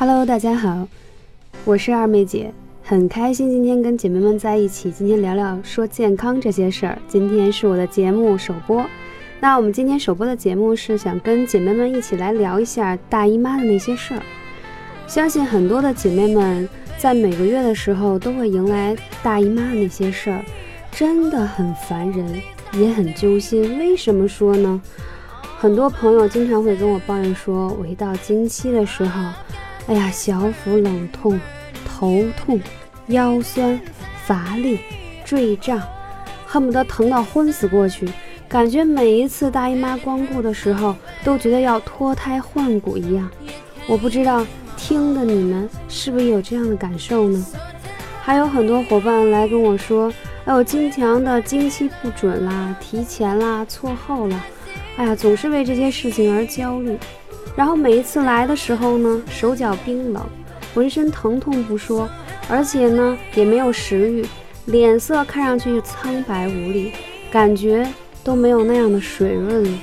Hello，大家好，我是二妹姐，很开心今天跟姐妹们在一起，今天聊聊说健康这些事儿。今天是我的节目首播，那我们今天首播的节目是想跟姐妹们一起来聊一下大姨妈的那些事儿。相信很多的姐妹们在每个月的时候都会迎来大姨妈的那些事儿，真的很烦人，也很揪心。为什么说呢？很多朋友经常会跟我抱怨说，我一到经期的时候。哎呀，小腹冷痛、头痛、腰酸、乏力、坠胀，恨不得疼到昏死过去。感觉每一次大姨妈光顾的时候，都觉得要脱胎换骨一样。我不知道听的你们是不是有这样的感受呢？还有很多伙伴来跟我说，哎，我经常的经期不准啦、提前啦、错后了，哎呀，总是为这些事情而焦虑。然后每一次来的时候呢，手脚冰冷，浑身疼痛不说，而且呢也没有食欲，脸色看上去苍白无力，感觉都没有那样的水润了。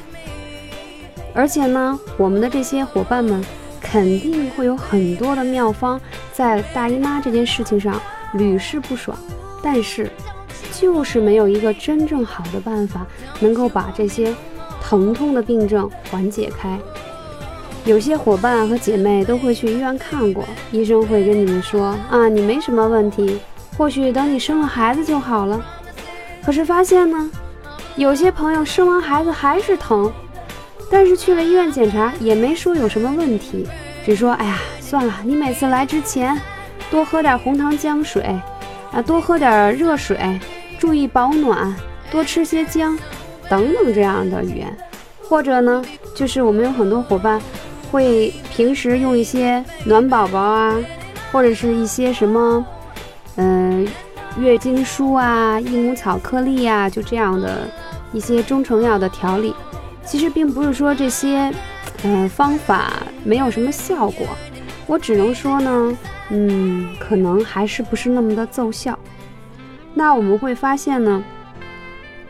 而且呢，我们的这些伙伴们肯定会有很多的妙方，在大姨妈这件事情上屡试不爽，但是就是没有一个真正好的办法能够把这些疼痛的病症缓解开。有些伙伴和姐妹都会去医院看过，医生会跟你们说啊，你没什么问题，或许等你生了孩子就好了。可是发现呢，有些朋友生完孩子还是疼，但是去了医院检查也没说有什么问题，只说哎呀，算了，你每次来之前多喝点红糖姜水，啊，多喝点热水，注意保暖，多吃些姜，等等这样的语言。或者呢，就是我们有很多伙伴。会平时用一些暖宝宝啊，或者是一些什么，嗯，月经舒啊、益母草颗粒呀，就这样的一些中成药的调理。其实并不是说这些，嗯，方法没有什么效果，我只能说呢，嗯，可能还是不是那么的奏效。那我们会发现呢，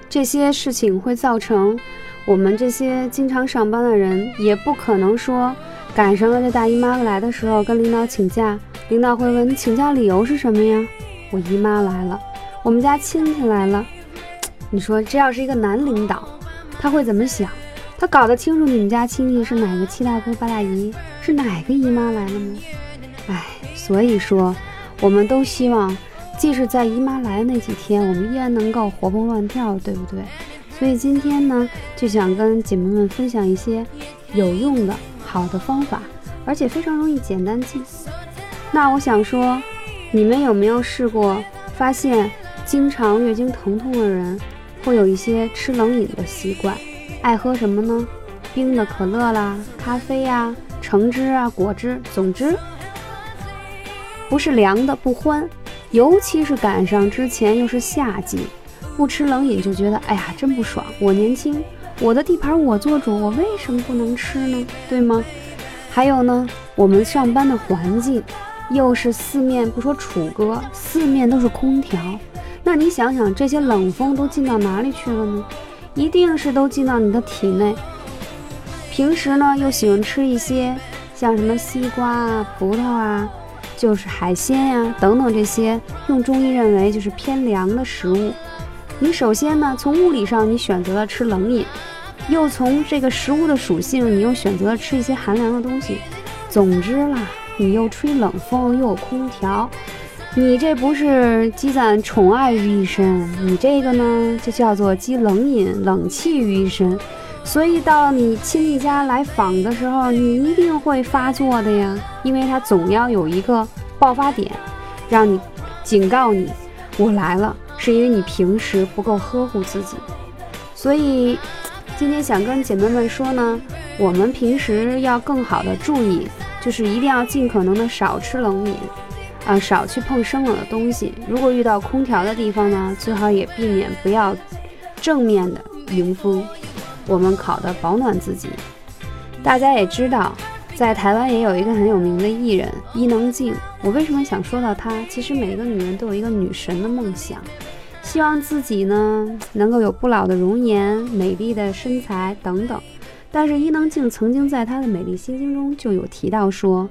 这些事情会造成。我们这些经常上班的人，也不可能说赶上了这大姨妈来的时候跟领导请假。领导会问你请假理由是什么呀？我姨妈来了，我们家亲戚来了。你说这要是一个男领导，他会怎么想？他搞得清楚你们家亲戚是哪个七大姑八大姨，是哪个姨妈来了吗？哎，所以说，我们都希望，即使在姨妈来的那几天，我们依然能够活蹦乱跳，对不对？所以今天呢，就想跟姐妹们分享一些有用的、好的方法，而且非常容易、简单记。那我想说，你们有没有试过发现，经常月经疼痛的人会有一些吃冷饮的习惯？爱喝什么呢？冰的可乐啦、咖啡呀、橙汁啊、果汁，总之不是凉的不欢。尤其是赶上之前又是夏季。不吃冷饮就觉得哎呀真不爽。我年轻，我的地盘我做主，我为什么不能吃呢？对吗？还有呢，我们上班的环境又是四面不说楚歌，四面都是空调。那你想想，这些冷风都进到哪里去了呢？一定是都进到你的体内。平时呢又喜欢吃一些像什么西瓜啊、葡萄啊，就是海鲜呀等等这些，用中医认为就是偏凉的食物。你首先呢，从物理上你选择了吃冷饮，又从这个食物的属性，你又选择了吃一些寒凉的东西。总之啦，你又吹冷风，又有空调，你这不是积攒宠爱于一身，你这个呢就叫做积冷饮、冷气于一身。所以到你亲戚家来访的时候，你一定会发作的呀，因为他总要有一个爆发点，让你警告你，我来了。是因为你平时不够呵护自己，所以今天想跟姐妹们说呢，我们平时要更好的注意，就是一定要尽可能的少吃冷饮，啊，少去碰生冷的东西。如果遇到空调的地方呢，最好也避免不要正面的迎风，我们考的保暖自己。大家也知道。在台湾也有一个很有名的艺人伊能静。我为什么想说到她？其实每个女人都有一个女神的梦想，希望自己呢能够有不老的容颜、美丽的身材等等。但是伊能静曾经在她的美丽心经中就有提到说，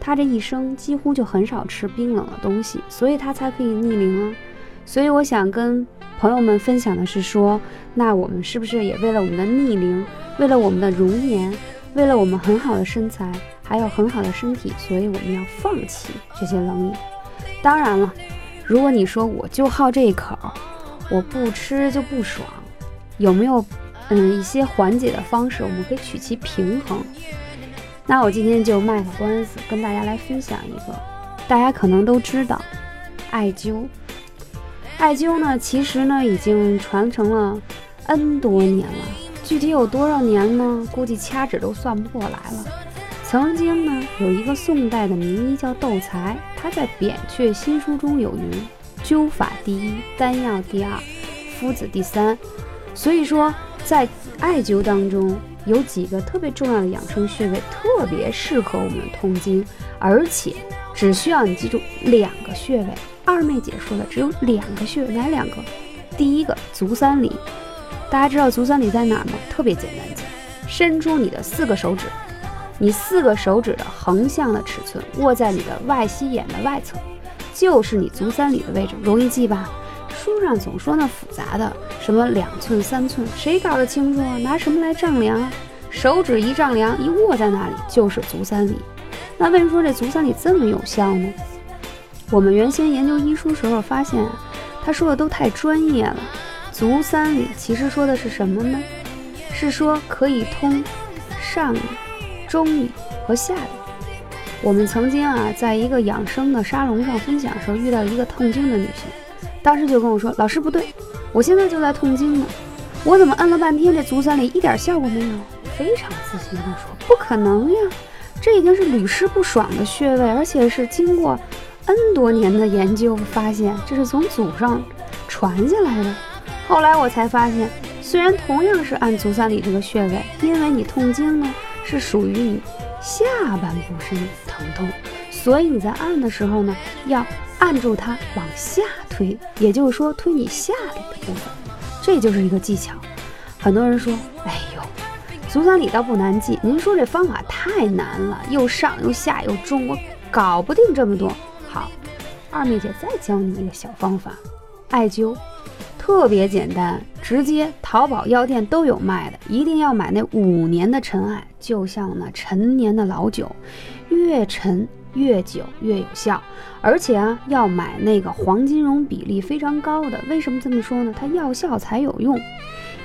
她这一生几乎就很少吃冰冷的东西，所以她才可以逆龄啊。所以我想跟朋友们分享的是说，那我们是不是也为了我们的逆龄，为了我们的容颜，为了我们很好的身材，还有很好的身体，所以我们要放弃这些冷饮。当然了，如果你说我就好这一口，我不吃就不爽，有没有嗯一些缓解的方式，我们可以取其平衡？那我今天就卖个关子，跟大家来分享一个，大家可能都知道，艾灸。艾灸呢，其实呢已经传承了 N 多年了，具体有多少年呢？估计掐指都算不过来了。曾经呢，有一个宋代的名医叫窦才，他在《扁鹊新书》中有云：“灸法第一，丹药第二，夫子第三。”所以说，在艾灸当中有几个特别重要的养生穴位，特别适合我们痛经，而且只需要你记住两个穴位。二妹姐说的只有两个穴位，哪两个？第一个足三里，大家知道足三里在哪儿吗？特别简单，伸出你的四个手指，你四个手指的横向的尺寸握在你的外膝眼的外侧，就是你足三里的位置，容易记吧？书上总说那复杂的，什么两寸三寸，谁搞得清楚啊？拿什么来丈量啊？手指一丈量，一握在那里就是足三里。那为什么说这足三里这么有效呢？我们原先研究医书时候发现，他说的都太专业了。足三里其实说的是什么呢？是说可以通上、中里和下里。我们曾经啊，在一个养生的沙龙上分享的时候，遇到一个痛经的女性，当时就跟我说：“老师不对，我现在就在痛经呢，我怎么摁了半天这足三里一点效果没有？”非常自信地说：“不可能呀，这已经是屡试不爽的穴位，而且是经过。” N 多年的研究发现，这是从祖上传下来的。后来我才发现，虽然同样是按足三里这个穴位，因为你痛经呢是属于你下半部身疼痛，所以你在按的时候呢，要按住它往下推，也就是说推你下里的部分，这就是一个技巧。很多人说，哎呦，足三里倒不难记，您说这方法太难了，又上又下又中，我搞不定这么多。好，二妹姐再教你一个小方法，艾灸，特别简单，直接淘宝药店都有卖的，一定要买那五年的陈艾，就像那陈年的老酒，越陈越久越有效，而且啊要买那个黄金绒比例非常高的，为什么这么说呢？它药效才有用，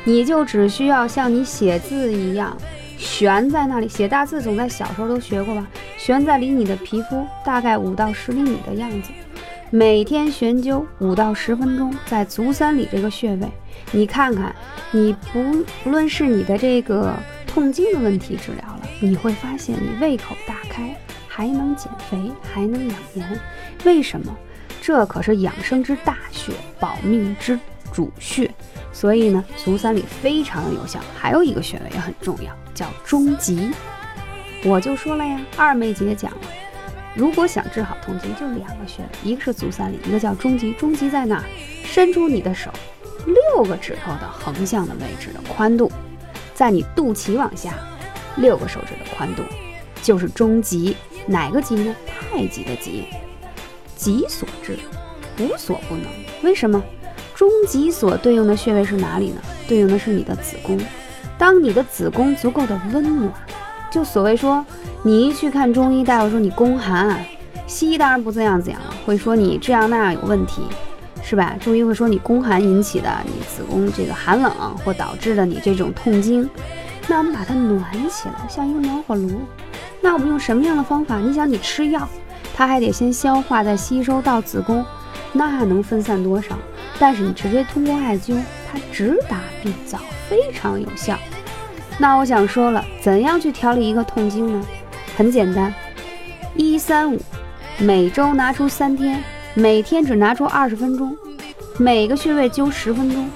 你就只需要像你写字一样。悬在那里写大字，总在小时候都学过吧？悬在离你的皮肤大概五到十厘米的样子，每天悬灸五到十分钟，在足三里这个穴位，你看看，你不不论是你的这个痛经的问题治疗了，你会发现你胃口大开，还能减肥，还能养颜。为什么？这可是养生之大穴，保命之主穴。所以呢，足三里非常的有效。还有一个穴位也很重要，叫中极。我就说了呀，二妹姐讲了，如果想治好痛经，就两个穴位，一个是足三里，一个叫中极。中极在哪儿？伸出你的手，六个指头的横向的位置的宽度，在你肚脐往下六个手指的宽度，就是中极。哪个极呢？太极的极，极所至，无所不能。为什么？中极所对应的穴位是哪里呢？对应的是你的子宫。当你的子宫足够的温暖，就所谓说，你一去看中医大夫说你宫寒，西医当然不这样讲了，会说你这样那样有问题，是吧？中医会说你宫寒引起的，你子宫这个寒冷或导致的你这种痛经。那我们把它暖起来，像一个暖火炉。那我们用什么样的方法？你想你吃药，它还得先消化再吸收到子宫，那能分散多少？但是你直接通过艾灸，它直达病灶，非常有效。那我想说了，怎样去调理一个痛经呢？很简单，一三五，每周拿出三天，每天只拿出二十分钟，每个穴位灸十分钟。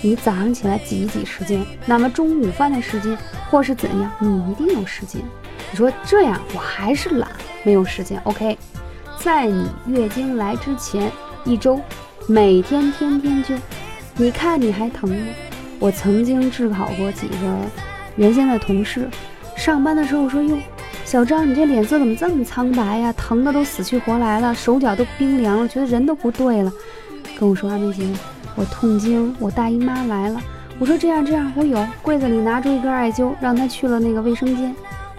你早上起来挤一挤时间，那么中午饭的时间或是怎样，你一定有时间。你说这样我还是懒，没有时间。OK，在你月经来之前一周。每天天天灸，你看你还疼吗？我曾经治好过几个原先的同事，上班的时候说哟，小张，你这脸色怎么这么苍白呀？疼的都死去活来了，手脚都冰凉了，觉得人都不对了。跟我说二妹姐，我痛经，我大姨妈来了。我说这样这样，我有柜子里拿出一根艾灸，让她去了那个卫生间。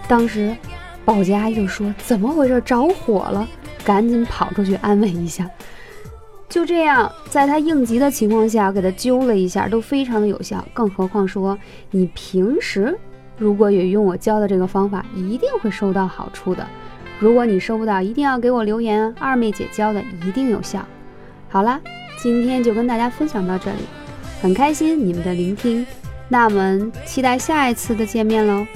当时保洁阿姨就说怎么回事，着火了，赶紧跑出去安慰一下。就这样，在她应急的情况下，给她灸了一下，都非常的有效。更何况说你平时如果也用我教的这个方法，一定会收到好处的。如果你收不到，一定要给我留言。二妹姐教的一定有效。好啦，今天就跟大家分享到这里，很开心你们的聆听。那我们期待下一次的见面喽。